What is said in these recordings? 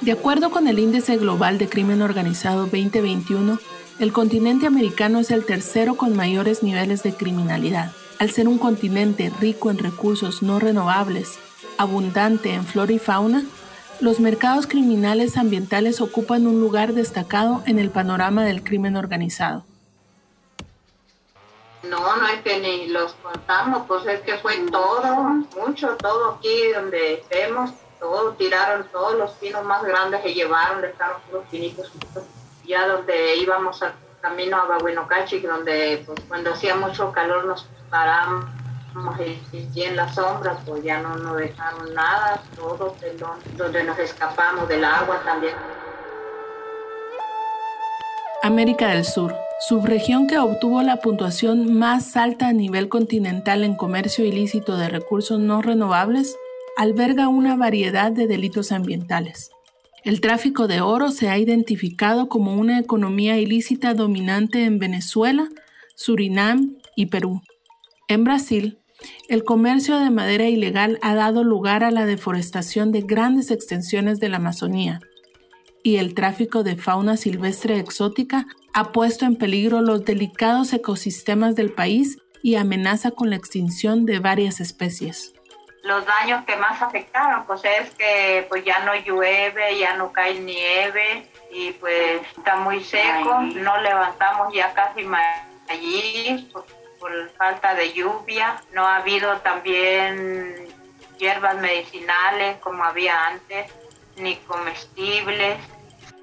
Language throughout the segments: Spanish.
De acuerdo con el Índice Global de Crimen Organizado 2021, el continente americano es el tercero con mayores niveles de criminalidad. Al ser un continente rico en recursos no renovables, abundante en flora y fauna, los mercados criminales ambientales ocupan un lugar destacado en el panorama del crimen organizado. No, no es que ni los contamos, pues es que fue todo, mucho, todo aquí donde vemos, todo, tiraron todos los pinos más grandes que llevaron, dejaron los pinitos, ya donde íbamos al camino a Babuinocachi, donde pues, cuando hacía mucho calor nos paramos pues no nos dejaron nada, todo donde nos escapamos del agua también. América del Sur, subregión que obtuvo la puntuación más alta a nivel continental en comercio ilícito de recursos no renovables, alberga una variedad de delitos ambientales. El tráfico de oro se ha identificado como una economía ilícita dominante en Venezuela, Surinam y Perú. En Brasil, el comercio de madera ilegal ha dado lugar a la deforestación de grandes extensiones de la Amazonía, y el tráfico de fauna silvestre exótica ha puesto en peligro los delicados ecosistemas del país y amenaza con la extinción de varias especies. Los daños que más afectaron pues es que pues ya no llueve, ya no cae nieve y pues está muy seco, no levantamos ya casi allí por falta de lluvia, no ha habido también hierbas medicinales como había antes, ni comestibles.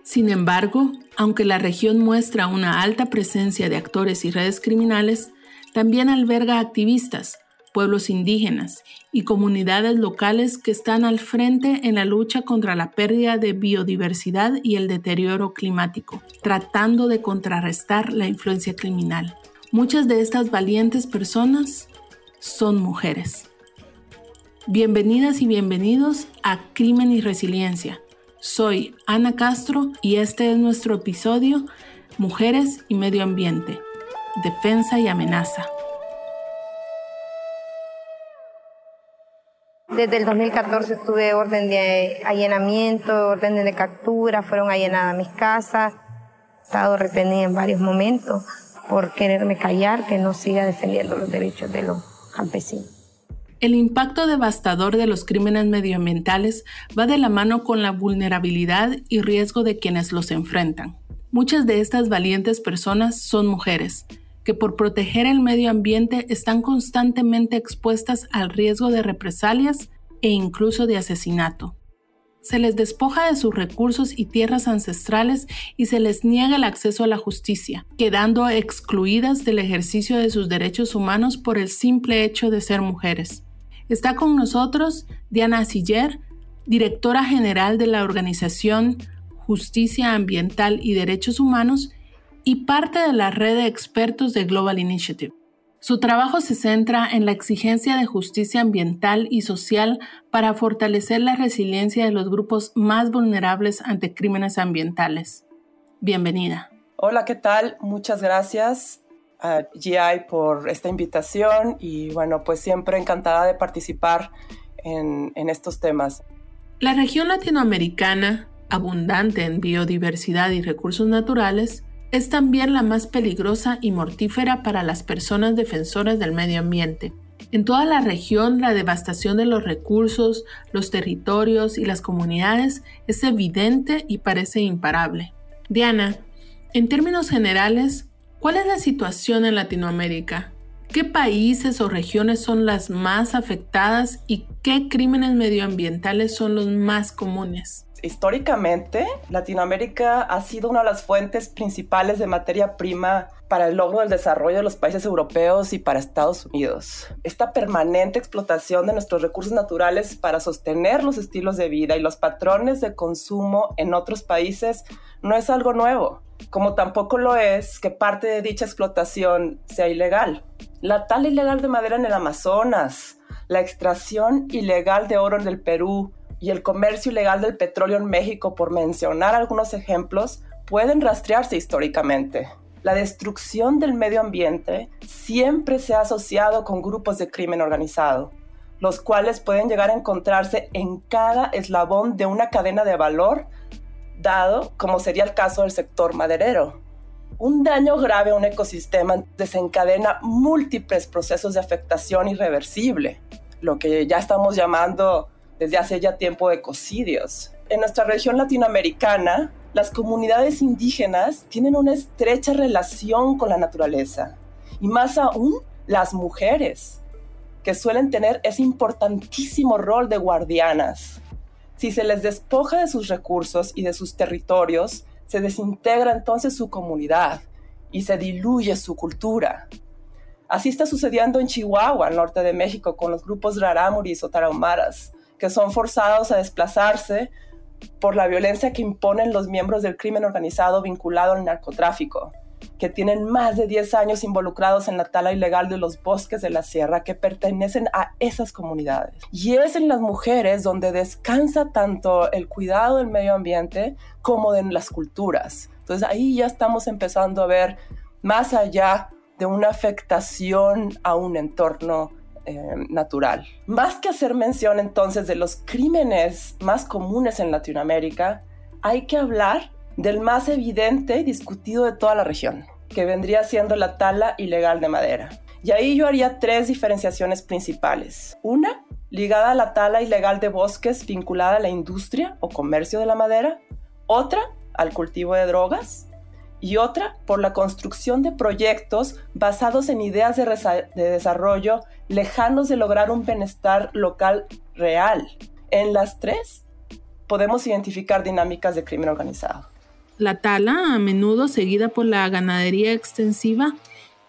Sin embargo, aunque la región muestra una alta presencia de actores y redes criminales, también alberga activistas, pueblos indígenas y comunidades locales que están al frente en la lucha contra la pérdida de biodiversidad y el deterioro climático, tratando de contrarrestar la influencia criminal. Muchas de estas valientes personas son mujeres. Bienvenidas y bienvenidos a Crimen y Resiliencia. Soy Ana Castro y este es nuestro episodio Mujeres y Medio Ambiente, Defensa y Amenaza. Desde el 2014 tuve orden de allanamiento, orden de captura, fueron allenadas mis casas, he estado retenida en varios momentos por quererme callar, que no siga defendiendo los derechos de los campesinos. El impacto devastador de los crímenes medioambientales va de la mano con la vulnerabilidad y riesgo de quienes los enfrentan. Muchas de estas valientes personas son mujeres, que por proteger el medio ambiente están constantemente expuestas al riesgo de represalias e incluso de asesinato se les despoja de sus recursos y tierras ancestrales y se les niega el acceso a la justicia, quedando excluidas del ejercicio de sus derechos humanos por el simple hecho de ser mujeres. Está con nosotros Diana Siller, directora general de la organización Justicia Ambiental y Derechos Humanos y parte de la red de expertos de Global Initiative. Su trabajo se centra en la exigencia de justicia ambiental y social para fortalecer la resiliencia de los grupos más vulnerables ante crímenes ambientales. Bienvenida. Hola, ¿qué tal? Muchas gracias a GI por esta invitación y bueno, pues siempre encantada de participar en, en estos temas. La región latinoamericana, abundante en biodiversidad y recursos naturales, es también la más peligrosa y mortífera para las personas defensoras del medio ambiente. En toda la región, la devastación de los recursos, los territorios y las comunidades es evidente y parece imparable. Diana, en términos generales, ¿cuál es la situación en Latinoamérica? ¿Qué países o regiones son las más afectadas y qué crímenes medioambientales son los más comunes? Históricamente, Latinoamérica ha sido una de las fuentes principales de materia prima para el logro del desarrollo de los países europeos y para Estados Unidos. Esta permanente explotación de nuestros recursos naturales para sostener los estilos de vida y los patrones de consumo en otros países no es algo nuevo, como tampoco lo es que parte de dicha explotación sea ilegal. La tala ilegal de madera en el Amazonas, la extracción ilegal de oro en el Perú, y el comercio ilegal del petróleo en México, por mencionar algunos ejemplos, pueden rastrearse históricamente. La destrucción del medio ambiente siempre se ha asociado con grupos de crimen organizado, los cuales pueden llegar a encontrarse en cada eslabón de una cadena de valor, dado como sería el caso del sector maderero. Un daño grave a un ecosistema desencadena múltiples procesos de afectación irreversible, lo que ya estamos llamando desde hace ya tiempo ecocidios. En nuestra región latinoamericana, las comunidades indígenas tienen una estrecha relación con la naturaleza y más aún las mujeres, que suelen tener ese importantísimo rol de guardianas. Si se les despoja de sus recursos y de sus territorios, se desintegra entonces su comunidad y se diluye su cultura. Así está sucediendo en Chihuahua, al norte de México, con los grupos rarámuris o tarahumaras, que son forzados a desplazarse por la violencia que imponen los miembros del crimen organizado vinculado al narcotráfico, que tienen más de 10 años involucrados en la tala ilegal de los bosques de la sierra que pertenecen a esas comunidades. Y es en las mujeres donde descansa tanto el cuidado del medio ambiente como de las culturas. Entonces ahí ya estamos empezando a ver más allá de una afectación a un entorno eh, natural. Más que hacer mención entonces de los crímenes más comunes en Latinoamérica, hay que hablar del más evidente y discutido de toda la región, que vendría siendo la tala ilegal de madera. Y ahí yo haría tres diferenciaciones principales. Una, ligada a la tala ilegal de bosques vinculada a la industria o comercio de la madera. Otra, al cultivo de drogas y otra por la construcción de proyectos basados en ideas de, desarrollo lejanos de lograr un bienestar local real. En las tres podemos identificar dinámicas de crimen organizado. La tala, a menudo seguida por la ganadería extensiva,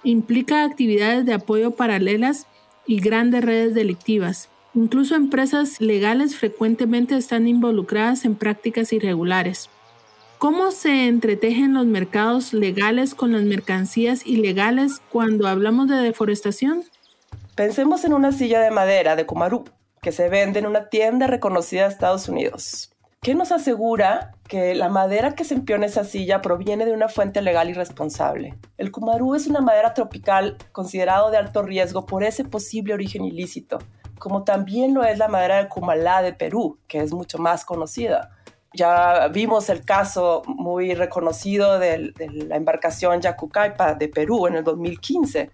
implica actividades de apoyo paralelas y grandes redes delictivas. Incluso empresas legales frecuentemente están involucradas en prácticas irregulares. ¿Cómo se entretejen los mercados legales con las mercancías ilegales cuando hablamos de deforestación? Pensemos en una silla de madera de Kumaru que se vende en una tienda reconocida de Estados Unidos. ¿Qué nos asegura que la madera que se en esa silla proviene de una fuente legal y responsable? El Kumaru es una madera tropical considerado de alto riesgo por ese posible origen ilícito, como también lo es la madera de Kumalá de Perú, que es mucho más conocida ya vimos el caso muy reconocido de, la embarcación Yacucaipa de Perú en el 2015,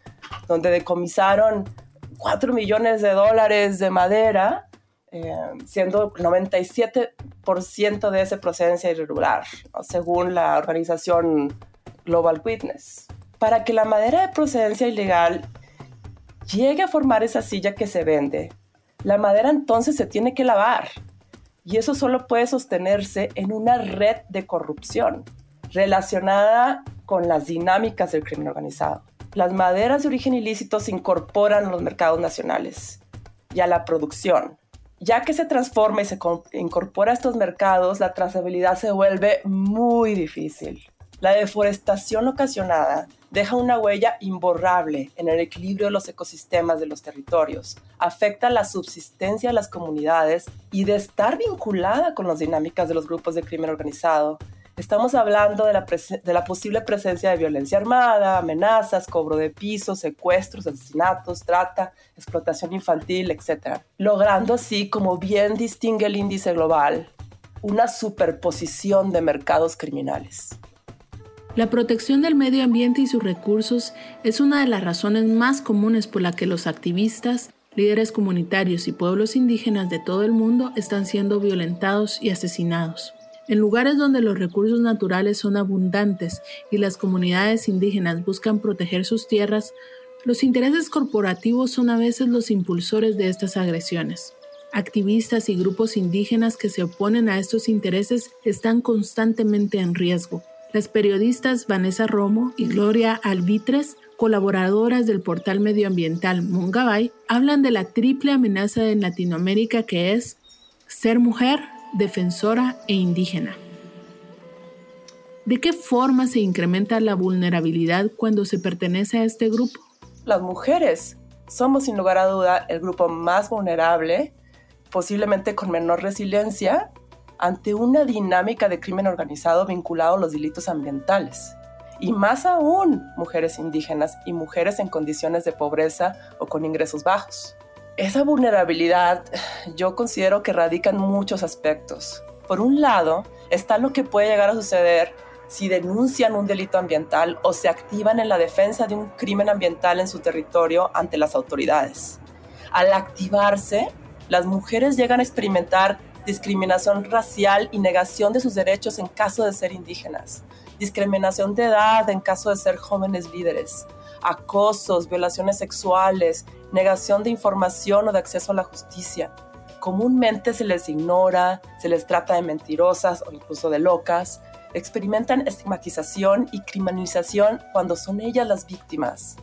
donde decomisaron 4 millones de dólares de madera, eh, siendo 97% de esa procedencia irregular, según la organización Global Witness. Para que la madera de procedencia ilegal llegue a formar esa silla que se vende, la madera entonces se tiene que lavar y eso solo puede sostenerse en una red de corrupción relacionada con las dinámicas del crimen organizado. Las maderas de origen ilícito se incorporan a los mercados nacionales y a la producción. Ya que se transforma y se incorpora a estos mercados, la trazabilidad se vuelve muy difícil. La deforestación ocasionada deja una huella imborrable en el equilibrio de los ecosistemas de los territorios, afecta la subsistencia de las comunidades y de estar vinculada con las dinámicas de los grupos de crimen organizado. Estamos hablando de la, de la posible presencia de violencia armada, amenazas, cobro de pisos, secuestros, asesinatos, trata, explotación infantil, etc. Logrando así, como bien distingue el índice global, una superposición de mercados criminales. La protección del medio ambiente y sus recursos es una de las razones más comunes por la que los activistas, líderes comunitarios y pueblos indígenas de todo el mundo están siendo violentados y asesinados. En lugares donde los recursos naturales son abundantes y las comunidades indígenas buscan proteger sus tierras, los intereses corporativos son a veces los impulsores de estas agresiones. Activistas y grupos indígenas que se oponen a estos intereses están constantemente en riesgo. Las periodistas Vanessa Romo y Gloria Albitres, colaboradoras del portal medioambiental Mungabay, hablan de la triple amenaza en Latinoamérica que es ser mujer, defensora e indígena. ¿De qué forma se incrementa la vulnerabilidad cuando se pertenece a este grupo? Las mujeres somos sin lugar a duda el grupo más vulnerable, posiblemente con menor resiliencia ante una dinámica de crimen organizado vinculado a los delitos ambientales. Y más aún mujeres indígenas y mujeres en condiciones de pobreza o con ingresos bajos. Esa vulnerabilidad yo considero que radica en muchos aspectos. Por un lado, está lo que puede llegar a suceder si denuncian un delito ambiental o se activan en la defensa de un crimen ambiental en su territorio ante las autoridades. Al activarse, las mujeres llegan a experimentar discriminación racial y negación de sus derechos en caso de ser indígenas, discriminación de edad en caso de ser jóvenes líderes, acosos, violaciones sexuales, negación de información o de acceso a la justicia. Comúnmente se les ignora, se les trata de mentirosas o incluso de locas, experimentan estigmatización y criminalización cuando son ellas las víctimas,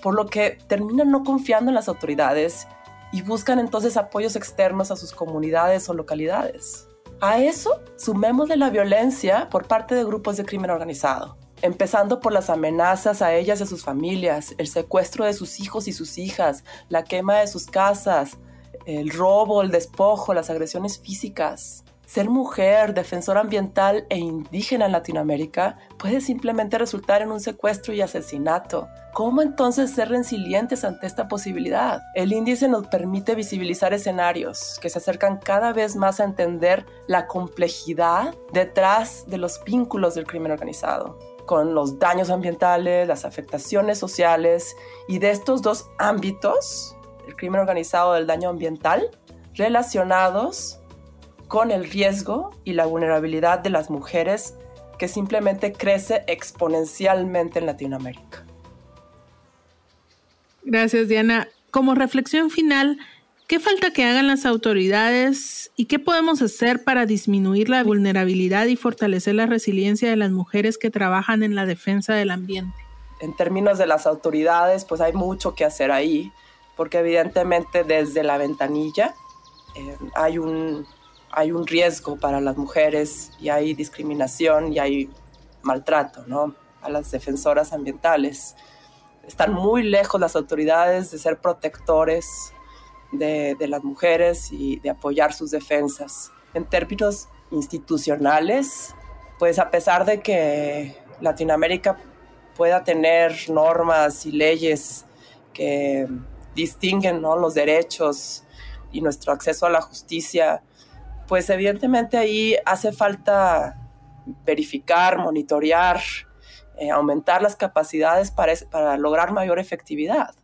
por lo que terminan no confiando en las autoridades y buscan entonces apoyos externos a sus comunidades o localidades. A eso sumémosle la violencia por parte de grupos de crimen organizado, empezando por las amenazas a ellas y a sus familias, el secuestro de sus hijos y sus hijas, la quema de sus casas, el robo, el despojo, las agresiones físicas. Ser mujer, defensora ambiental e indígena en Latinoamérica puede simplemente resultar en un secuestro y asesinato. ¿Cómo entonces ser resilientes ante esta posibilidad? El índice nos permite visibilizar escenarios que se acercan cada vez más a entender la complejidad detrás de los vínculos del crimen organizado con los daños ambientales, las afectaciones sociales y de estos dos ámbitos, el crimen organizado del daño ambiental, relacionados con el riesgo y la vulnerabilidad de las mujeres que simplemente crece exponencialmente en Latinoamérica. Gracias, Diana. Como reflexión final, ¿qué falta que hagan las autoridades y qué podemos hacer para disminuir la vulnerabilidad y fortalecer la resiliencia de las mujeres que trabajan en la defensa del ambiente? En términos de las autoridades, pues hay mucho que hacer ahí, porque evidentemente desde la ventanilla eh, hay un hay un riesgo para las mujeres y hay discriminación y hay maltrato, ¿no? A las defensoras ambientales. Están muy lejos las autoridades de ser protectores de, de las mujeres y de apoyar sus defensas. En términos institucionales, pues a pesar de que Latinoamérica pueda tener normas y leyes que distinguen ¿no? los derechos y nuestro acceso a la justicia, pues evidentemente ahí hace falta verificar, monitorear, eh, aumentar las capacidades para, para lograr mayor efectividad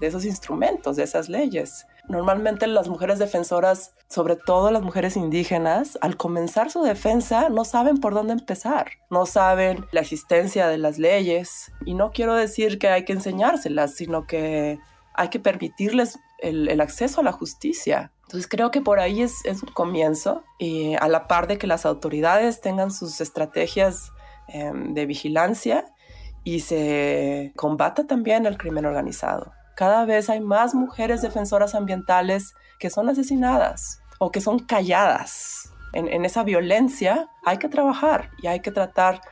de esos instrumentos, de esas leyes. Normalmente las mujeres defensoras, sobre todo las mujeres indígenas, al comenzar su defensa no saben por dónde empezar, no saben la existencia de las leyes y no quiero decir que hay que enseñárselas, sino que hay que permitirles el, el acceso a la justicia. Entonces creo que por ahí es, un comienzo y a la par de que las autoridades tengan sus estrategias em, de vigilancia y se combata también el crimen organizado. Cada vez hay más mujeres defensoras ambientales que son asesinadas o que son calladas. En esa violencia hay que trabajar y hay que tratar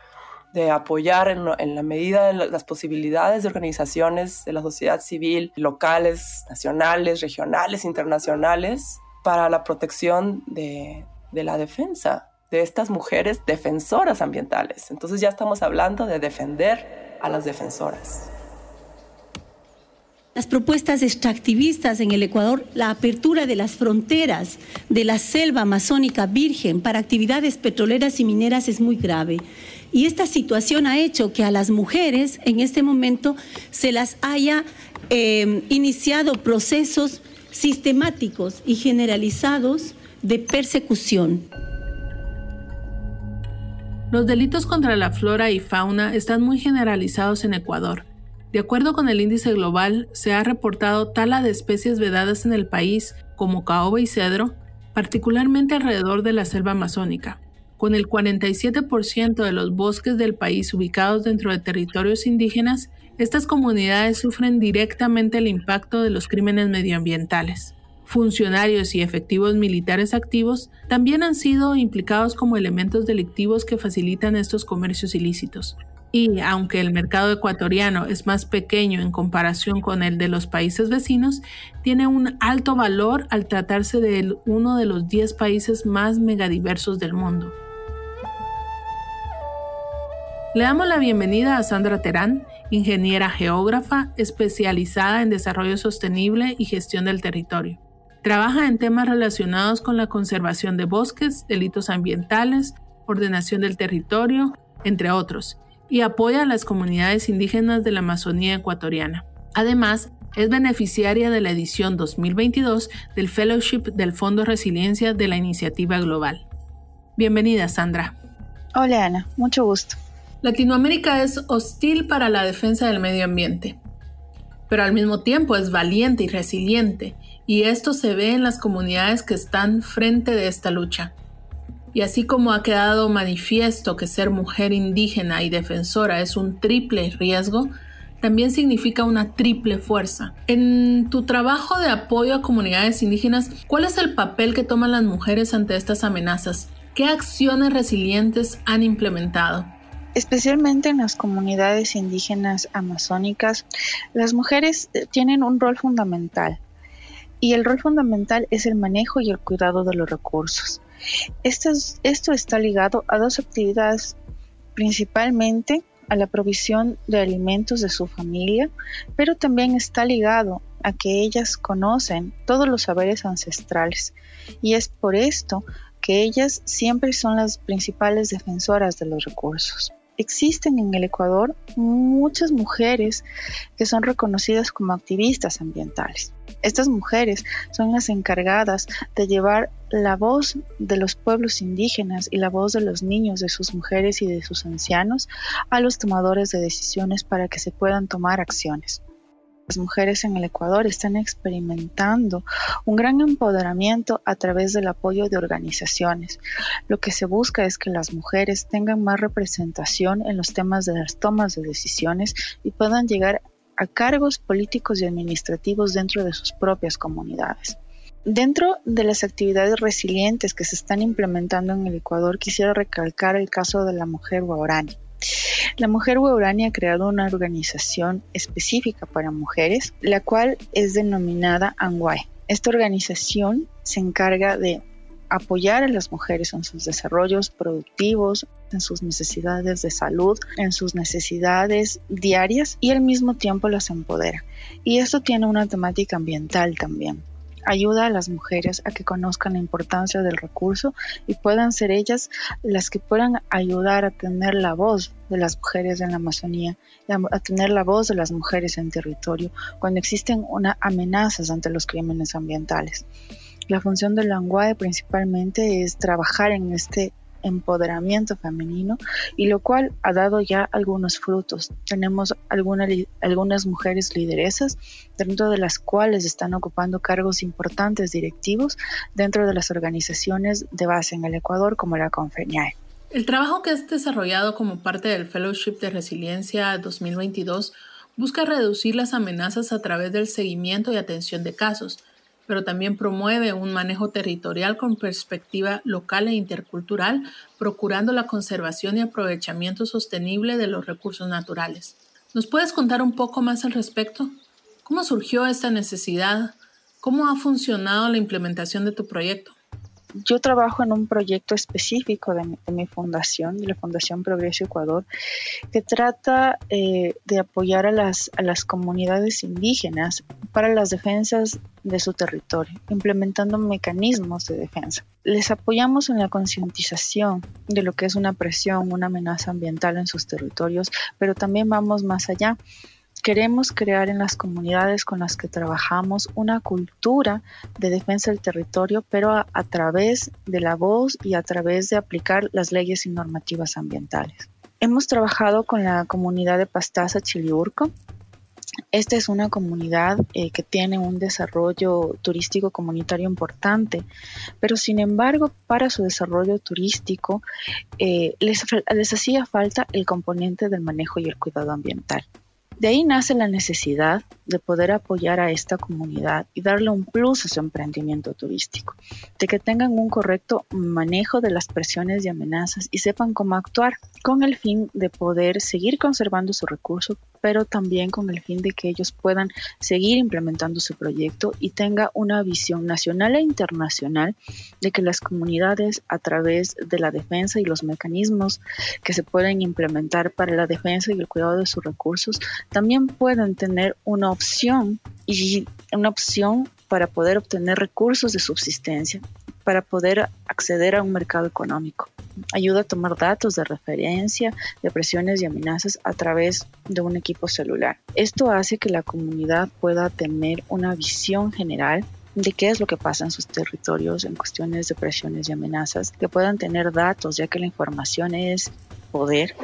de apoyar en, la medida de las posibilidades de organizaciones de la sociedad civil locales, nacionales, regionales, internacionales, para la protección de la defensa de estas mujeres defensoras ambientales. Entonces ya estamos hablando de defender a las defensoras. Las propuestas extractivistas en el Ecuador, la apertura de las fronteras de la selva amazónica virgen para actividades petroleras y mineras es muy grave. Y esta situación ha hecho que a las mujeres en este momento se las haya eh, iniciado procesos sistemáticos y generalizados de persecución. Los delitos contra la flora y fauna están muy generalizados en Ecuador. De acuerdo con el índice global, se ha reportado tala de especies vedadas en el país, como caoba y cedro, particularmente alrededor de la selva amazónica. Con el 47% de los bosques del país ubicados dentro de territorios indígenas, estas comunidades sufren directamente el impacto de los crímenes medioambientales. Funcionarios y efectivos militares activos también han sido implicados como elementos delictivos que facilitan estos comercios ilícitos. y aunque el mercado ecuatoriano es más pequeño en comparación con el de los países vecinos, tiene un alto valor al tratarse de uno de los 10 países más megadiversos del mundo. Le damos la bienvenida a Sandra Terán, ingeniera geógrafa especializada en desarrollo sostenible y gestión del territorio. Trabaja en temas relacionados con la conservación de bosques, delitos ambientales, ordenación del territorio, entre otros, y apoya a las comunidades indígenas de la Amazonía ecuatoriana. Además, es beneficiaria de la edición 2022 del Fellowship del Fondo Resiliencia de la Iniciativa Global. Bienvenida, Sandra. Hola, Ana. Mucho gusto. Latinoamérica es hostil para la defensa del medio ambiente, pero al mismo tiempo es valiente y resiliente, y esto se ve en las comunidades que están frente de esta lucha. Y así como ha quedado manifiesto que ser mujer indígena y defensora es un triple riesgo, también significa una triple fuerza. En tu trabajo de apoyo a comunidades indígenas, ¿cuál es el papel que toman las mujeres ante estas amenazas? ¿Qué acciones resilientes han implementado? Especialmente en las comunidades indígenas amazónicas, las mujeres eh, tienen un rol fundamental. Y el rol fundamental es el manejo y el cuidado de los recursos. Esto, esto está ligado a dos actividades, principalmente a la provisión de alimentos de su familia, pero también está ligado a que ellas conocen todos los saberes ancestrales. Y es por esto que ellas siempre son las principales defensoras de los recursos existen en el Ecuador muchas mujeres que son reconocidas como activistas ambientales. Estas mujeres son las encargadas de llevar la voz de los pueblos indígenas y la voz de los niños, de sus mujeres y de sus ancianos a los tomadores de decisiones para que se puedan tomar acciones las mujeres en el Ecuador están experimentando un gran empoderamiento a través del apoyo de organizaciones. Lo que se busca es que las mujeres tengan más representación en los temas de las tomas de decisiones y puedan llegar a cargos políticos y administrativos dentro de sus propias comunidades. Dentro de las actividades resilientes que se están implementando en el Ecuador, quisiera recalcar el caso de la mujer guarani. La Mujer Guarani ha creado una organización específica para mujeres, la cual es denominada ANGUAE. Esta organización se encarga de apoyar a las mujeres en sus desarrollos productivos, en sus necesidades de salud, en sus necesidades diarias y al mismo tiempo las empodera. Y esto tiene una temática ambiental también ayuda a las mujeres a que conozcan la importancia del recurso y puedan ser ellas las que puedan ayudar a tener la voz de las mujeres en la Amazonía, a tener la voz de las mujeres en territorio cuando existen una amenazas ante los crímenes ambientales. La función del lenguaje principalmente es trabajar en este empoderamiento femenino y lo cual ha dado ya algunos frutos. Tenemos algunas mujeres lideresas dentro de las cuales están ocupando cargos importantes directivos dentro de las organizaciones de base en el Ecuador como la Confeñae. El trabajo que has desarrollado como parte del Fellowship de Resiliencia 2022 busca reducir las amenazas a través del seguimiento y atención de casos, pero también promueve un manejo territorial con perspectiva local e intercultural, procurando la conservación y aprovechamiento sostenible de los recursos naturales. ¿Nos puedes contar un poco más al respecto? ¿Cómo surgió esta necesidad? ¿Cómo ha funcionado la implementación de tu proyecto? Yo trabajo en un proyecto específico de mi, fundación, de la Fundación Progreso Ecuador, que trata eh, de apoyar a las, a las comunidades indígenas para las defensas de su territorio, implementando mecanismos de defensa. Les apoyamos en la concientización de lo que es una presión, una amenaza ambiental en sus territorios, pero también vamos más allá Queremos crear en las comunidades con las que trabajamos una cultura de defensa del territorio, pero a, través de la voz y a través de aplicar las leyes y normativas ambientales. Hemos trabajado con la comunidad de Pastaza Chiliurco. Esta es una comunidad eh, que tiene un desarrollo turístico comunitario importante, pero sin embargo para su desarrollo turístico eh, les hacía falta el componente del manejo y el cuidado ambiental. De ahí nace la necesidad de poder apoyar a esta comunidad y darle un plus a su emprendimiento turístico, de que tengan un correcto manejo de las presiones y amenazas y sepan cómo actuar con el fin de poder seguir conservando su recurso, pero también con el fin de que ellos puedan seguir implementando su proyecto y tenga una visión nacional e internacional de que las comunidades a través de la defensa y los mecanismos que se pueden implementar para la defensa y el cuidado de sus recursos también pueden tener una opción y una opción para poder obtener recursos de subsistencia, para poder acceder a un mercado económico. Ayuda a tomar datos de referencia, de presiones y amenazas a través de un equipo celular. Esto hace que la comunidad pueda tener una visión general de qué es lo que pasa en sus territorios en cuestiones de presiones y amenazas, que puedan tener datos, ya que la información es poder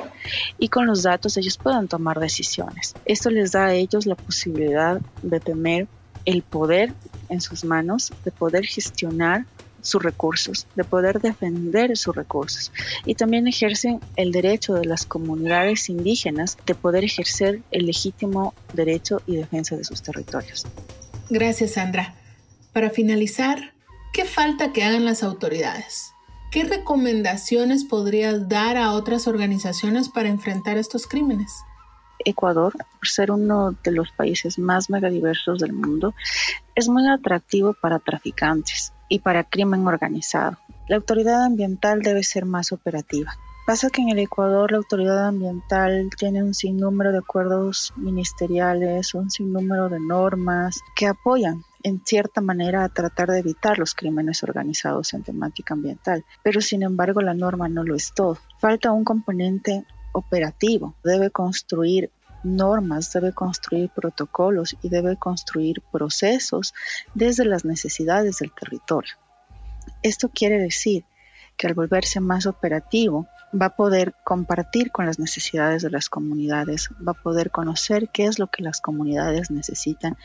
y con los datos ellos puedan tomar decisiones. Esto les da a ellos la posibilidad de tener el poder en sus manos, de poder gestionar sus recursos, de poder defender sus recursos. Y también ejercen el derecho de las comunidades indígenas de poder ejercer el legítimo derecho y defensa de sus territorios. Gracias, Sandra. Para finalizar, ¿qué falta que hagan las autoridades? ¿Qué recomendaciones podrías dar a otras organizaciones para enfrentar estos crímenes? Ecuador, por ser uno de los países más megadiversos del mundo, es muy atractivo para traficantes y para crimen organizado. La autoridad ambiental debe ser más operativa. Pasa que en el Ecuador la autoridad ambiental tiene un sinnúmero de acuerdos ministeriales, un sinnúmero de normas que apoyan en cierta manera a tratar de evitar los crímenes organizados en temática ambiental, pero sin embargo la norma no lo es todo. Falta un componente operativo, debe construir normas, debe construir protocolos y debe construir procesos desde las necesidades del territorio. Esto quiere decir que al volverse más operativo, va a poder compartir con las necesidades de las comunidades, va a poder conocer qué es lo que las comunidades necesitan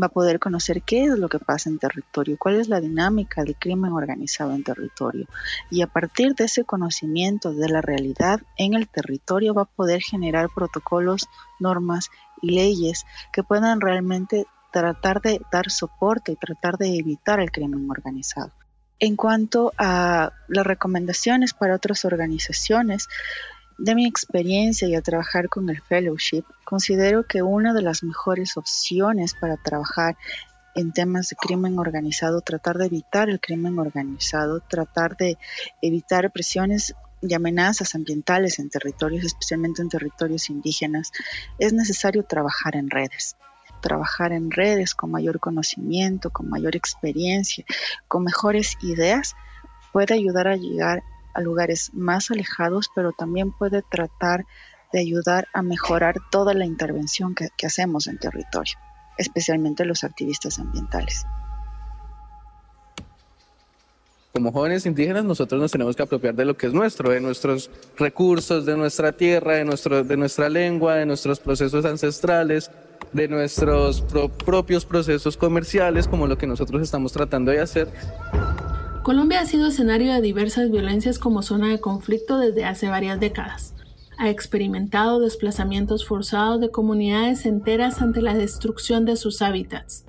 va a poder conocer qué es lo que pasa en territorio, cuál es la dinámica del crimen organizado en territorio. Y a partir de ese conocimiento de la realidad en el territorio va a poder generar protocolos, normas y leyes que puedan realmente tratar de dar soporte y tratar de evitar el crimen organizado. En cuanto a las recomendaciones para otras organizaciones, de mi experiencia y a trabajar con el fellowship, considero que una de las mejores opciones para trabajar en temas de crimen organizado, tratar de evitar el crimen organizado, tratar de evitar presiones y amenazas ambientales en territorios, especialmente en territorios indígenas, es necesario trabajar en redes. Trabajar en redes con mayor conocimiento, con mayor experiencia, con mejores ideas, puede ayudar a llegar a lugares más alejados, pero también puede tratar de ayudar a mejorar toda la intervención que, hacemos en territorio, especialmente los activistas ambientales como jóvenes indígenas nosotros nos tenemos que apropiar de lo que es nuestro, de nuestros recursos, de nuestra tierra, de, nuestro, de nuestra lengua, de nuestros procesos ancestrales, de nuestros propios procesos comerciales, como lo que nosotros estamos tratando de hacer. Colombia ha sido escenario de diversas violencias como zona de conflicto desde hace varias décadas. Ha experimentado desplazamientos forzados de comunidades enteras ante la destrucción de sus hábitats.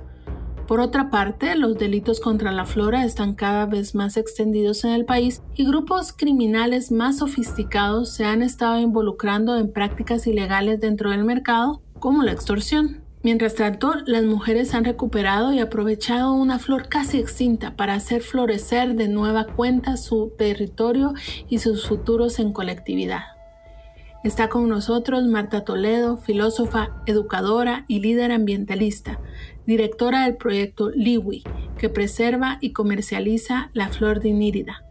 Por otra parte, los delitos contra la flora están cada vez más extendidos en el país y grupos criminales más sofisticados se han estado involucrando en prácticas ilegales dentro del mercado, como la extorsión. Mientras tanto, las mujeres han recuperado y aprovechado una flor casi extinta para hacer florecer de nueva cuenta su territorio y sus futuros en colectividad. Está con nosotros Marta Toledo, filósofa, educadora y líder ambientalista, directora del proyecto Liwi, que preserva y comercializa la flor de Inírida.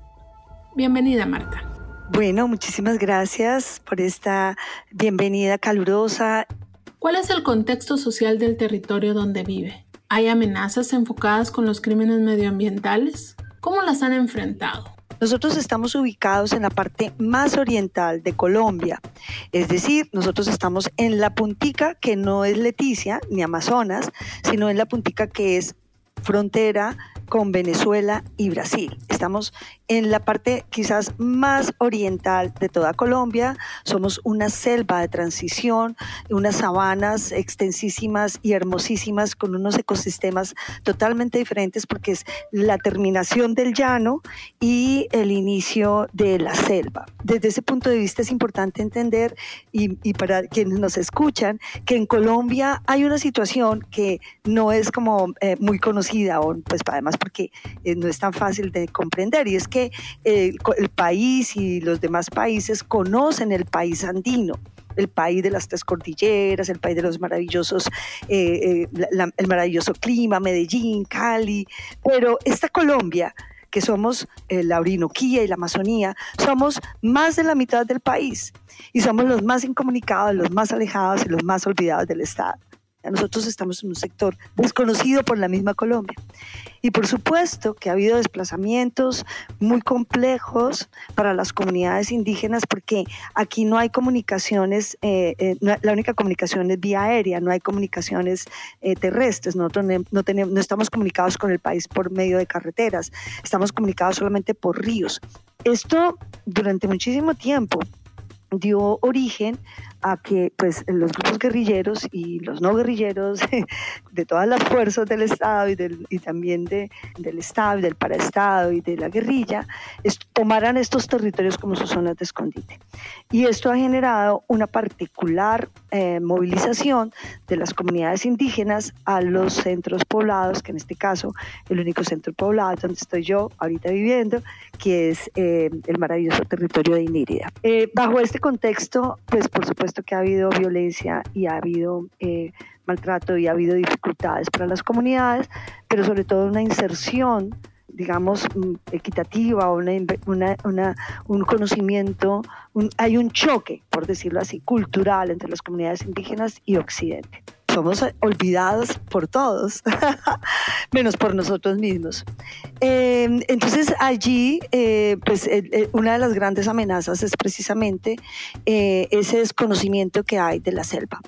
Bienvenida, Marta. Bueno, muchísimas gracias por esta bienvenida calurosa ¿Cuál es el contexto social del territorio donde vive? ¿Hay amenazas enfocadas con los crímenes medioambientales? ¿Cómo las han enfrentado? Nosotros estamos ubicados en la parte más oriental de Colombia, es decir, nosotros estamos en la puntica que no es Leticia ni Amazonas, sino en la puntica que es frontera con Venezuela y Brasil. Estamos en la parte quizás más oriental de toda Colombia. Somos una selva de transición, unas sabanas extensísimas y hermosísimas con unos ecosistemas totalmente diferentes porque es la terminación del llano y el inicio de la selva. Desde ese punto de vista es importante entender y, para quienes nos escuchan que en Colombia hay una situación que no es como eh, muy conocida, o, pues además porque eh, no es tan fácil de comprender y es que que el, país y los demás países conocen el país andino el país de las tres cordilleras, el país de los maravillosos, eh, eh, el maravilloso clima, Medellín, Cali, pero esta Colombia, que somos eh, la Orinoquía y la Amazonía, somos más de la mitad del país y somos los más incomunicados, los más alejados y los más olvidados del Estado. Nosotros estamos en un sector desconocido por la misma Colombia. Y por supuesto que ha habido desplazamientos muy complejos para las comunidades indígenas porque aquí no hay comunicaciones, eh, eh, la única comunicación es vía aérea, no hay comunicaciones eh, terrestres, nosotros no, tenemos, no estamos comunicados con el país por medio de carreteras, estamos comunicados solamente por ríos. Esto durante muchísimo tiempo dio origen a que pues los grupos guerrilleros y los no guerrilleros de todas las fuerzas del Estado y, del, y también de, del Estado y del paraestado y de la guerrilla tomaran estos territorios como sus zonas de escondite. Y esto ha generado una particular eh, movilización de las comunidades indígenas a los centros poblados, que en este caso el único centro poblado donde estoy yo ahorita viviendo, que es eh, el maravilloso territorio de Inírida. Eh, bajo este contexto, pues por supuesto que ha habido violencia y ha habido eh, maltrato y ha habido dificultades para las comunidades, pero sobre todo una inserción digamos, mm, equitativa o una, un conocimiento, hay un choque, por decirlo así, cultural entre las comunidades indígenas y Occidente somos olvidados por todos, menos por nosotros mismos. Em, entonces allí, eh, pues una de las grandes amenazas es precisamente eh, ese desconocimiento que hay de la selva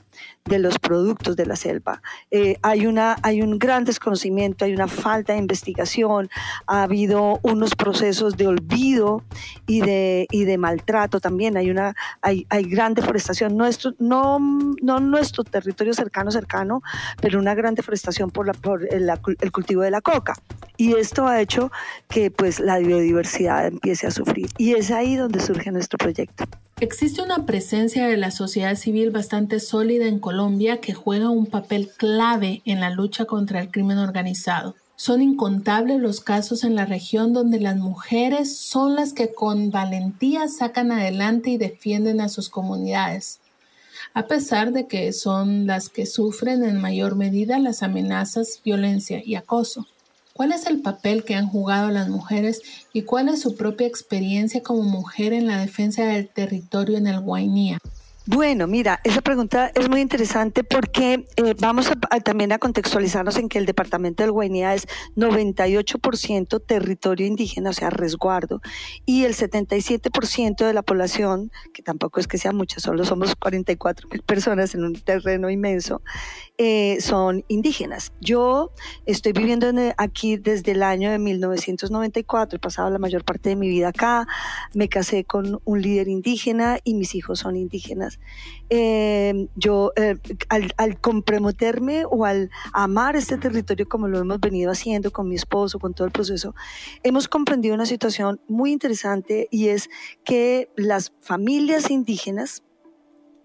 de los productos de la selva. Eh, hay, una, hay un gran desconocimiento, hay una falta de investigación, ha habido unos procesos de olvido y de, y de maltrato también, hay, una, hay, hay gran deforestación, nuestro, no, no nuestro territorio cercano, cercano, pero una gran deforestación por, la, por el, el cultivo de la coca. Y esto ha hecho que pues, la biodiversidad empiece a sufrir. Y es ahí donde surge nuestro proyecto. Existe una presencia de la sociedad civil bastante sólida en Colombia que juega un papel clave en la lucha contra el crimen organizado. Son incontables los casos en la región donde las mujeres son las que con valentía sacan adelante y defienden a sus comunidades, a pesar de que son las que sufren en mayor medida las amenazas, violencia y acoso. ¿Cuál es el papel que han jugado las mujeres y cuál es su propia experiencia como mujer en la defensa del territorio en el Guainía? Bueno, mira, esa pregunta es muy interesante porque eh, vamos a, también a contextualizarnos en que el departamento del Guainía es 98% territorio indígena, o sea, resguardo, y el 77% de la población, que tampoco es que sea mucha, solo somos 44 mil personas en un terreno inmenso, eh, son indígenas. Yo estoy viviendo aquí desde el año de 1994, he pasado la mayor parte de mi vida acá, me casé con un líder indígena y mis hijos son indígenas. Eh, yo eh, al, al, comprometerme o al amar este territorio como lo hemos venido haciendo con mi esposo, con todo el proceso, hemos comprendido una situación muy interesante y es que las familias indígenas,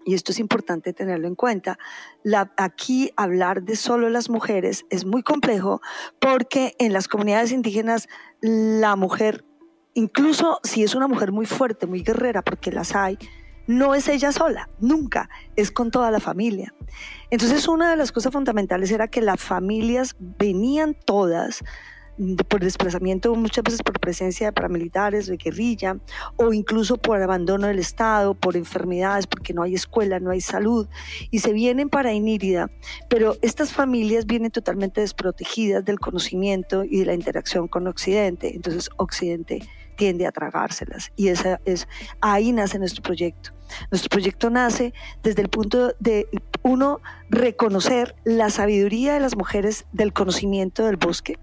y esto es importante tenerlo en cuenta, la, aquí hablar de solo las mujeres es muy complejo porque en las comunidades indígenas la mujer, incluso si es una mujer muy fuerte, muy guerrera, porque las hay, no es ella sola, nunca, es con toda la familia. Entonces una de las cosas fundamentales era que las familias venían todas por desplazamiento, muchas veces por presencia de paramilitares, de guerrilla, o incluso por abandono del Estado, por enfermedades, porque no hay escuela, no hay salud, y se vienen para Inírida, pero estas familias vienen totalmente desprotegidas del conocimiento y de la interacción con Occidente, entonces Occidente tiende a tragárselas, y esa es, ahí nace nuestro proyecto. Nuestro proyecto nace desde el punto de, uno, reconocer la sabiduría de las mujeres del conocimiento del bosque,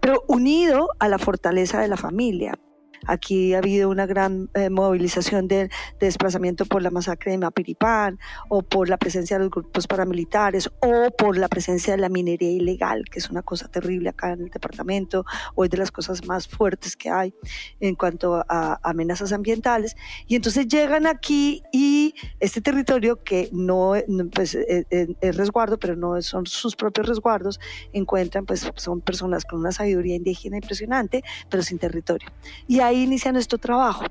pero unido a la fortaleza de la familia. Aquí ha habido una gran eh, movilización de, desplazamiento por la masacre de Mapiripán o por la presencia de los grupos paramilitares o por la presencia de la minería ilegal, que es una cosa terrible acá en el departamento o es de las cosas más fuertes que hay en cuanto a amenazas ambientales. Y entonces llegan aquí y este territorio que no pues, eh, eh, es, resguardo, pero no son sus propios resguardos, encuentran pues son personas con una sabiduría indígena impresionante, pero sin territorio. Y ahí inicia nuestro trabajo.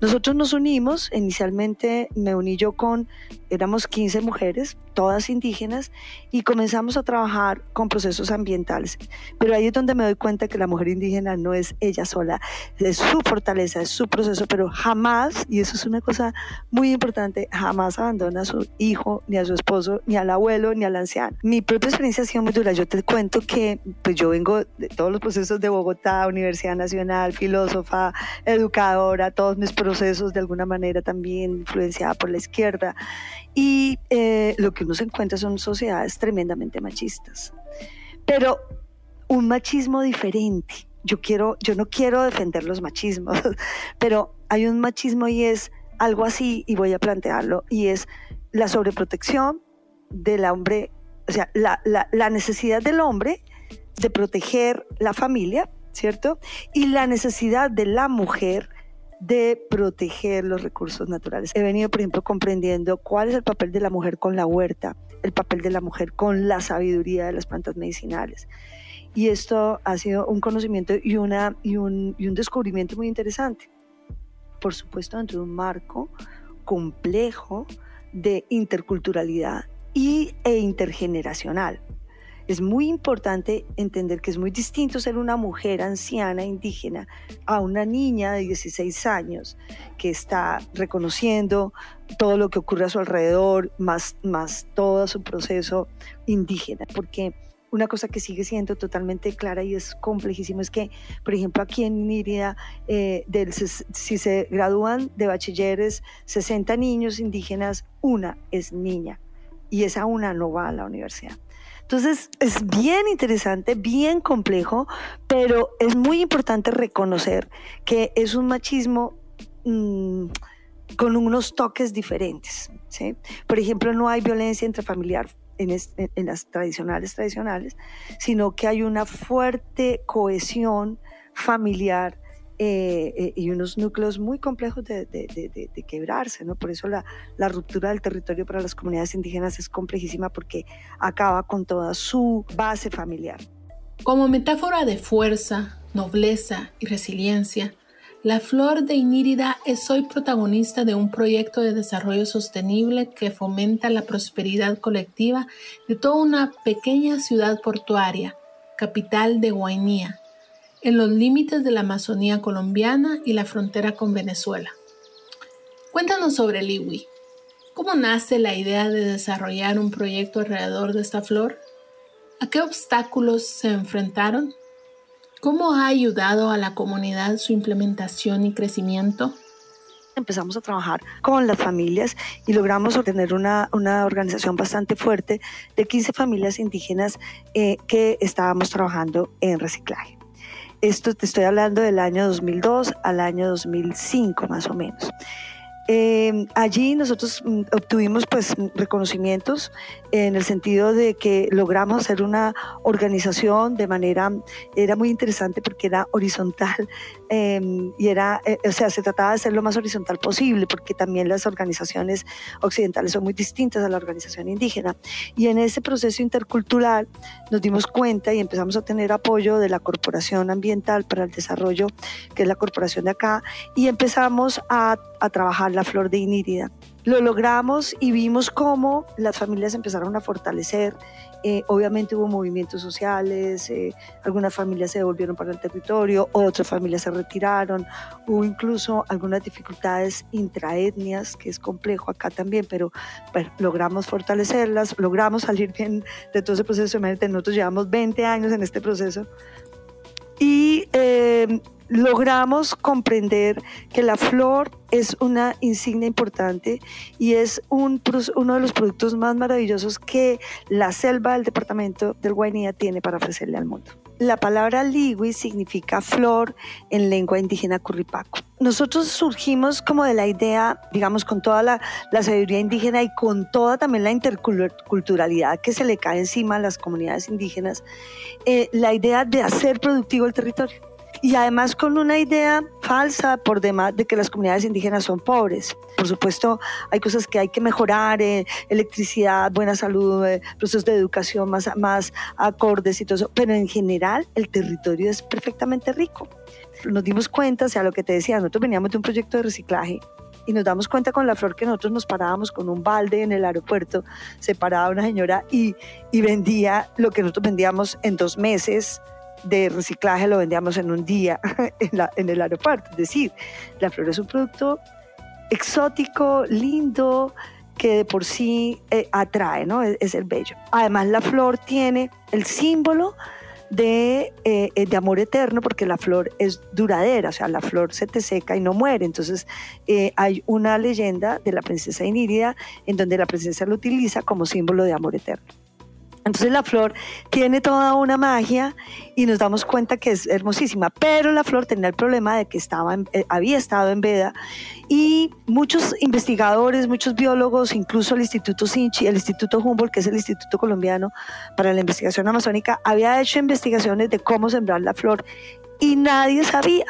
Nosotros nos unimos, inicialmente me uní yo con, éramos 15 mujeres, todas indígenas, y comenzamos a trabajar con procesos ambientales. Pero ahí es donde me doy cuenta que la mujer indígena no es ella sola, es su fortaleza, es su proceso, pero jamás, y eso es una cosa muy importante, jamás abandona a su hijo, ni a su esposo, ni al abuelo, ni al anciano. Mi propia experiencia ha sido muy dura. Yo te cuento que pues yo vengo de todos los procesos de Bogotá, Universidad Nacional, filósofa, educadora, todos mis procesos de alguna manera también influenciada por la izquierda. Y eh, lo que uno se encuentra son sociedades tremendamente machistas. Pero un machismo diferente. Yo, quiero, yo no quiero defender los machismos, pero hay un machismo y es algo así, y voy a plantearlo, y es la sobreprotección del hombre, o sea, la, la, la necesidad del hombre de proteger la familia, ¿cierto? Y la necesidad de la mujer de proteger los recursos naturales. He venido, por ejemplo, comprendiendo cuál es el papel de la mujer con la huerta, el papel de la mujer con la sabiduría de las plantas medicinales. Y esto ha sido un conocimiento y, una, y, un, y un descubrimiento muy interesante. Por supuesto, dentro de un marco complejo de interculturalidad y, e intergeneracional es muy importante entender que es muy distinto ser una mujer anciana indígena a una niña de 16 años que está reconociendo todo lo que ocurre a su alrededor, más, más todo su proceso indígena. Porque una cosa que sigue siendo totalmente clara y es complejísimo es que, por ejemplo, aquí en Mérida, eh, si se gradúan de bachilleres 60 niños indígenas, una es niña y esa una no va a la universidad. Entonces es bien interesante, bien complejo, pero es muy importante reconocer que es un machismo mm, con unos toques diferentes. Por ejemplo, no hay violencia intrafamiliar en, en, las tradicionales tradicionales, sino que hay una fuerte cohesión familiar eh, eh, y unos núcleos muy complejos de, quebrarse, ¿no? Por eso la, la, ruptura del territorio para las comunidades indígenas es complejísima porque acaba con toda su base familiar. Como metáfora de fuerza, nobleza y resiliencia, la flor de Inírida es hoy protagonista de un proyecto de desarrollo sostenible que fomenta la prosperidad colectiva de toda una pequeña ciudad portuaria, capital de Guainía, en los límites de la Amazonía colombiana y la frontera con Venezuela. Cuéntanos sobre el iwi. ¿Cómo nace la idea de desarrollar un proyecto alrededor de esta flor? ¿A qué obstáculos se enfrentaron? ¿Cómo ha ayudado a la comunidad su implementación y crecimiento? empezamos a trabajar con las familias y logramos obtener una, una organización bastante fuerte de 15 familias indígenas eh, que estábamos trabajando en reciclaje. Esto te estoy hablando del año 2002 al año 2005 más o menos. Eh, allí nosotros mm, obtuvimos pues reconocimientos en el sentido de que logramos hacer una organización de manera, era muy interesante porque era horizontal em, y era, eh, o sea, se trataba de ser lo más horizontal posible porque también las organizaciones occidentales son muy distintas a la organización indígena. Y en ese proceso intercultural nos dimos cuenta y empezamos a tener apoyo de la Corporación Ambiental para el Desarrollo, que es la corporación de acá, y empezamos a, a trabajar la flor de inírida. Lo logramos y vimos cómo las familias empezaron a fortalecer. Eh, obviamente hubo movimientos sociales, eh, algunas familias se devolvieron para el territorio, otras familias se retiraron, hubo incluso algunas dificultades intraetnias, que es complejo acá también, pero logramos fortalecerlas, logramos salir bien de todo ese proceso. Nosotros llevamos 20 años en este proceso y eh, logramos comprender que la flor es una insignia importante y es un, uno de los productos más maravillosos que la selva del departamento del Guainía tiene para ofrecerle al mundo. la palabra ligui significa flor en lengua indígena curripaco. Nosotros surgimos como de la idea, digamos, con toda la, sabiduría indígena y con toda también la interculturalidad que se le cae encima a las comunidades indígenas, eh, la idea de hacer productivo el territorio y además con una idea falsa por demás de que las comunidades indígenas son pobres. Por supuesto, hay cosas que hay que mejorar, eh, electricidad, buena salud, eh, procesos de educación más, más acordes y todo eso, pero en general el territorio es perfectamente rico. Nos dimos cuenta, o sea, lo que te decía, nosotros veníamos de un proyecto de reciclaje y nos damos cuenta con la flor que nosotros nos parábamos con un balde en el aeropuerto, se paraba una señora y, y vendía lo que nosotros vendíamos en dos meses de reciclaje lo vendíamos en un día en, el aeropuerto. Es decir, la flor es un producto exótico, lindo, que de por sí eh, atrae, ¿no? Es, el bello. Además, la flor tiene el símbolo de, eh, eh, de, amor eterno porque la flor es duradera, o sea, la flor se te seca y no muere. Entonces, hay una leyenda de la princesa Inírida en donde la princesa lo utiliza como símbolo de amor eterno. Entonces la flor tiene toda una magia y nos damos cuenta que es hermosísima, pero la flor tenía el problema de que estaba eh, había estado en veda y muchos investigadores, muchos biólogos, incluso el Instituto Sinchi, el Instituto Humboldt, que es el Instituto Colombiano para la Investigación Amazónica, había hecho investigaciones de cómo sembrar la flor y nadie sabía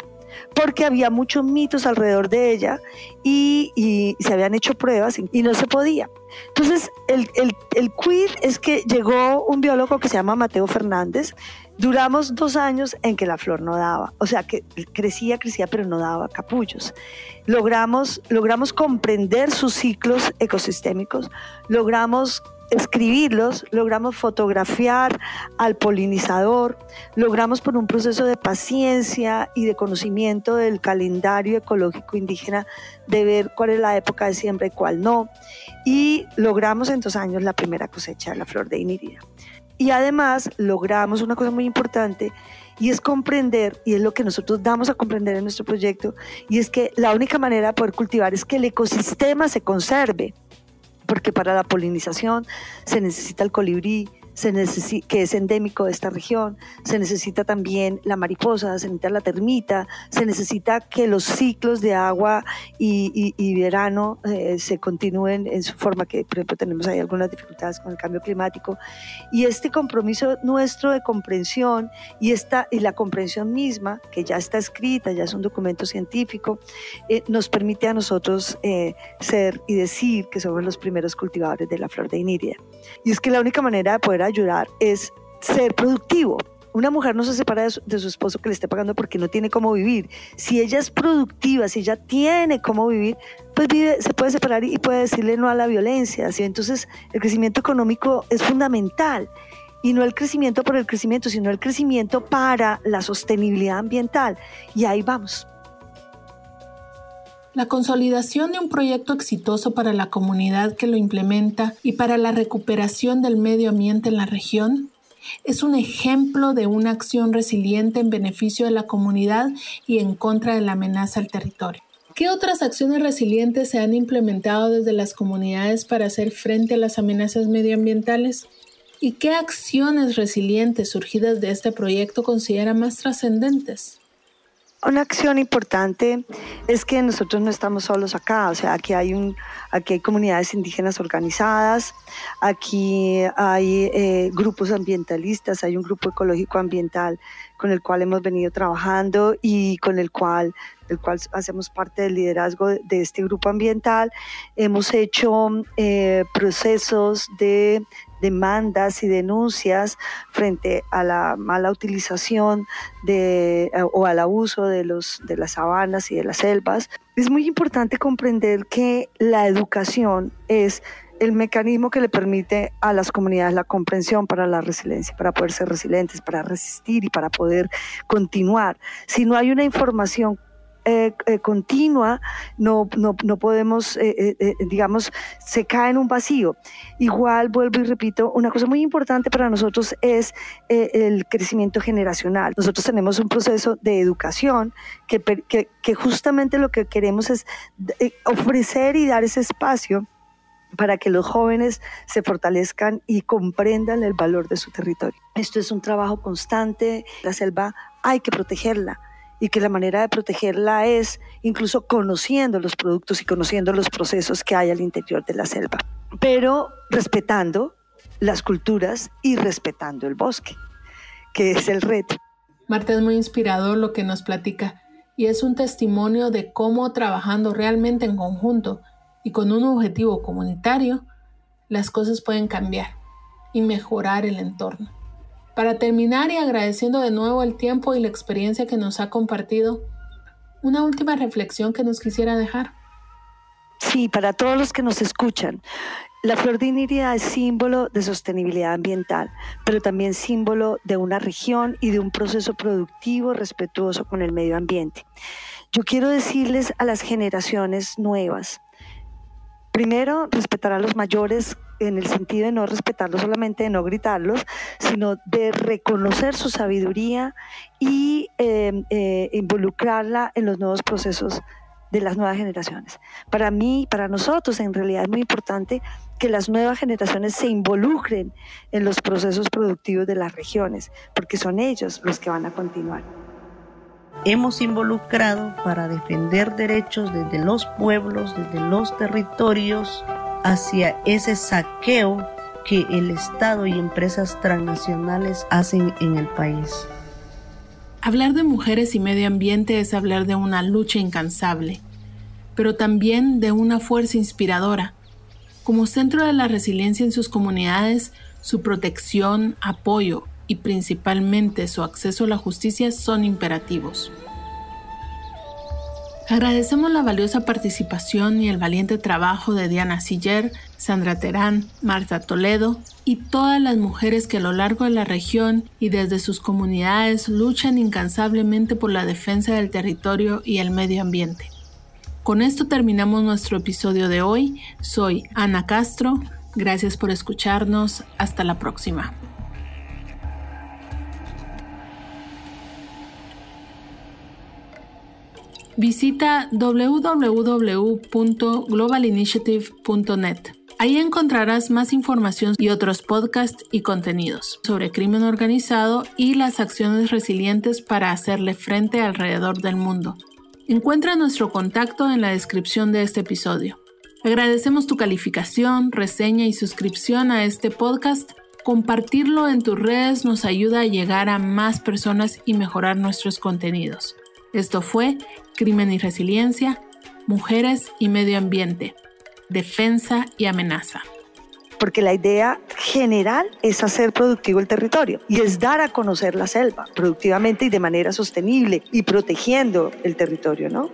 porque había muchos mitos alrededor de ella y, se habían hecho pruebas y, no se podía. Entonces, el, el, el quid es que llegó un biólogo que se llama Mateo Fernández. Duramos dos años en que la flor no daba, o sea, que crecía, crecía, pero no daba capullos. Logramos, logramos comprender sus ciclos ecosistémicos, logramos escribirlos, logramos fotografiar al polinizador, logramos por un proceso de paciencia y de conocimiento del calendario ecológico indígena de ver cuál es la época de siembra y cuál no, y logramos en dos años la primera cosecha de la flor de Inirida. Y además logramos una cosa muy importante y es comprender, y es lo que nosotros damos a comprender en nuestro proyecto, y es que la única manera de poder cultivar es que el ecosistema se conserve porque para la polinización se necesita el colibrí, se que es endémico de esta región, se necesita también la mariposa, se necesita la termita, se necesita que los ciclos de agua y, verano eh, se continúen en su forma, que por ejemplo tenemos ahí algunas dificultades con el cambio climático. Y este compromiso nuestro de comprensión y, esta, y la comprensión misma, que ya está escrita, ya es un documento científico, eh, nos permite a nosotros eh, ser y decir que somos los primeros cultivadores de la flor de Iniria. Y es que la única manera de poder ayudar es ser productivo. Una mujer no se separa de su, esposo que le esté pagando porque no tiene cómo vivir. Si ella es productiva, si ella tiene cómo vivir, pues vive, se puede separar y puede decirle no a la violencia. Entonces, el crecimiento económico es fundamental y no el crecimiento por el crecimiento, sino el crecimiento para la sostenibilidad ambiental. Y ahí vamos. La consolidación de un proyecto exitoso para la comunidad que lo implementa y para la recuperación del medio ambiente en la región es un ejemplo de una acción resiliente en beneficio de la comunidad y en contra de la amenaza al territorio. ¿Qué otras acciones resilientes se han implementado desde las comunidades para hacer frente a las amenazas medioambientales? ¿Y qué acciones resilientes surgidas de este proyecto considera más trascendentes? Una acción importante es que nosotros no estamos solos acá, o sea, aquí hay, un, aquí hay comunidades indígenas organizadas, aquí hay eh, grupos ambientalistas, hay un grupo ecológico ambiental con el cual hemos venido trabajando y con el cual, el cual hacemos parte del liderazgo de este grupo ambiental. Hemos hecho eh, procesos de demandas y denuncias frente a la mala utilización de, eh, o al abuso de, los, de las sabanas y de las selvas. Es muy importante comprender que la educación es el mecanismo que le permite a las comunidades la comprensión para la resiliencia, para poder ser resilientes, para resistir y para poder continuar. Si no hay una información eh, eh, continua, no, no, no podemos, eh, digamos, se cae en un vacío. Igual, vuelvo y repito, una cosa muy importante para nosotros es el crecimiento generacional. Nosotros tenemos un proceso de educación que, que, que justamente lo que queremos es ofrecer y dar ese espacio para que los jóvenes se fortalezcan y comprendan el valor de su territorio. Esto es un trabajo constante, la selva hay que protegerla y que la manera de protegerla es incluso conociendo los productos y conociendo los procesos que hay al interior de la selva, pero respetando las culturas y respetando el bosque, que es el reto. Marta es muy inspirador lo que nos platica y es un testimonio de cómo trabajando realmente en conjunto y con un objetivo comunitario, las cosas pueden cambiar y mejorar el entorno. Para terminar y agradeciendo de nuevo el tiempo y la experiencia que nos ha compartido, una última reflexión que nos quisiera dejar. Sí, para todos los que nos escuchan, la flor de es símbolo de sostenibilidad ambiental, pero también símbolo de una región y de un proceso productivo respetuoso con el medio ambiente. Yo quiero decirles a las generaciones nuevas, Primero, respetar a los mayores en el sentido de no respetarlos solamente, de no gritarlos, sino de reconocer su sabiduría y em, eh, involucrarla en los nuevos procesos de las nuevas generaciones. Para mí, para nosotros, en realidad es muy importante que las nuevas generaciones se involucren en los procesos productivos de las regiones, porque son ellos los que van a continuar hemos involucrado para defender derechos desde los pueblos, desde los territorios, hacia ese saqueo que el Estado y empresas transnacionales hacen en el país. Hablar de mujeres y medio ambiente es hablar de una lucha incansable, pero también de una fuerza inspiradora. Como centro de la resiliencia en sus comunidades, su protección, apoyo y principalmente su acceso a la justicia son imperativos. Agradecemos la valiosa participación y el valiente trabajo de Diana Siller, Sandra Terán, Marta Toledo y todas las mujeres que a lo largo de la región y desde sus comunidades luchan incansablemente por la defensa del territorio y el medio ambiente. Con esto terminamos nuestro episodio de hoy. Soy Ana Castro. Gracias por escucharnos. Hasta la próxima. Visita www.globalinitiative.net. Ahí encontrarás más información y otros podcasts y contenidos sobre crimen organizado y las acciones resilientes para hacerle frente alrededor del mundo. Encuentra nuestro contacto en la descripción de este episodio. Agradecemos tu calificación, reseña y suscripción a este podcast. Compartirlo en tus redes nos ayuda a llegar a más personas y mejorar nuestros contenidos. Esto fue Crimen y Resiliencia, Mujeres y Medio Ambiente, Defensa y Amenaza. Porque la idea general es hacer productivo el territorio y es dar a conocer la selva productivamente y de manera sostenible y protegiendo el territorio, ¿no?